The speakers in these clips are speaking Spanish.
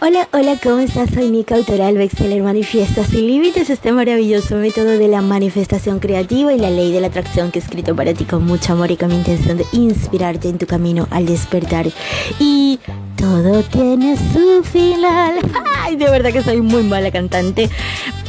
Hola, hola, ¿cómo estás? Soy Nika Autoral Bexeler Manifiesta sin límites este maravilloso método de la manifestación creativa y la ley de la atracción que he escrito para ti con mucho amor y con mi intención de inspirarte en tu camino al despertar. Y todo tiene su final. Ay, de verdad que soy muy mala cantante.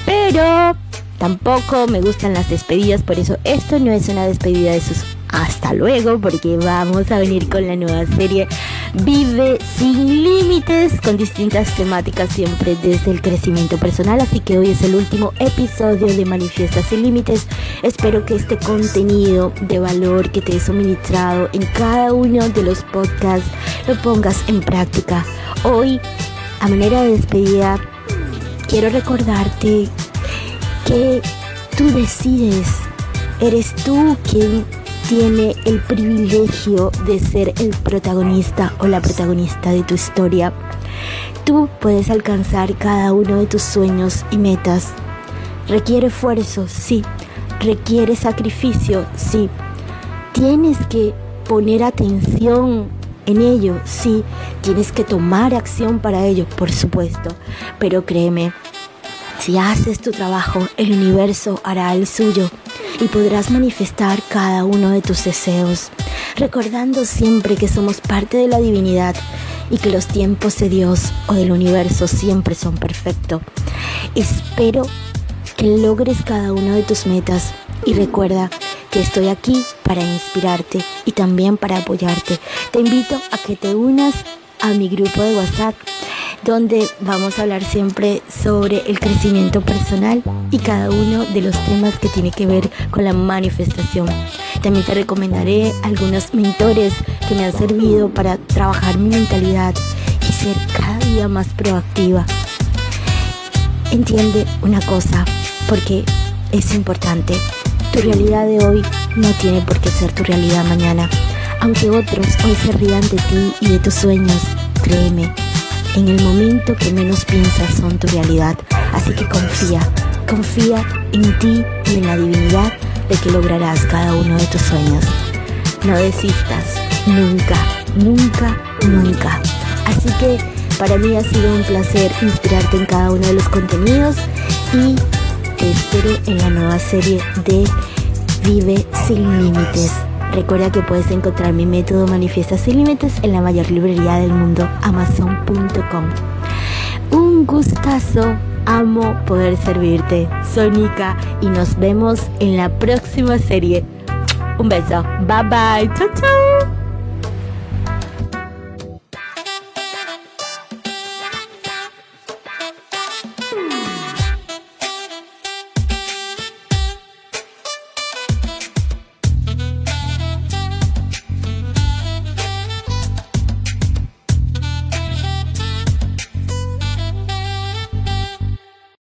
Pero tampoco me gustan las despedidas, por eso esto no es una despedida de sus hasta luego, porque vamos a venir con la nueva serie Vive sin límites, con distintas temáticas siempre desde el crecimiento personal. Así que hoy es el último episodio de Manifiesta sin límites. Espero que este contenido de valor que te he suministrado en cada uno de los podcasts lo pongas en práctica. Hoy, a manera de despedida, quiero recordarte que tú decides, eres tú quien tiene el privilegio de ser el protagonista o la protagonista de tu historia. Tú puedes alcanzar cada uno de tus sueños y metas. Requiere esfuerzo, sí. Requiere sacrificio, sí. Tienes que poner atención en ello, sí. Tienes que tomar acción para ello, por supuesto. Pero créeme, si haces tu trabajo, el universo hará el suyo y podrás manifestar cada uno de tus deseos, recordando siempre que somos parte de la divinidad y que los tiempos de Dios o del universo siempre son perfectos. Espero que logres cada una de tus metas y recuerda que estoy aquí para inspirarte y también para apoyarte. Te invito a que te unas a mi grupo de WhatsApp donde vamos a hablar siempre sobre el crecimiento personal y cada uno de los temas que tiene que ver con la manifestación. También te recomendaré algunos mentores que me han servido para trabajar mi mentalidad y ser cada día más proactiva. Entiende una cosa, porque es importante. Tu realidad de hoy no tiene por qué ser tu realidad mañana. Aunque otros hoy se rían de ti y de tus sueños, créeme, en el momento que menos piensas son tu realidad. Así que confía, confía en ti y en la divinidad de que lograrás cada uno de tus sueños. No desistas, nunca, nunca, nunca. Así que para mí ha sido un placer inspirarte en cada uno de los contenidos y te espero en la nueva serie de Vive sin límites. Recuerda que puedes encontrar mi método Manifiesta sin límites en la mayor librería del mundo, amazon.com. Un gustazo, amo poder servirte. Soy Nika y nos vemos en la próxima serie. Un beso, bye bye, chao chao.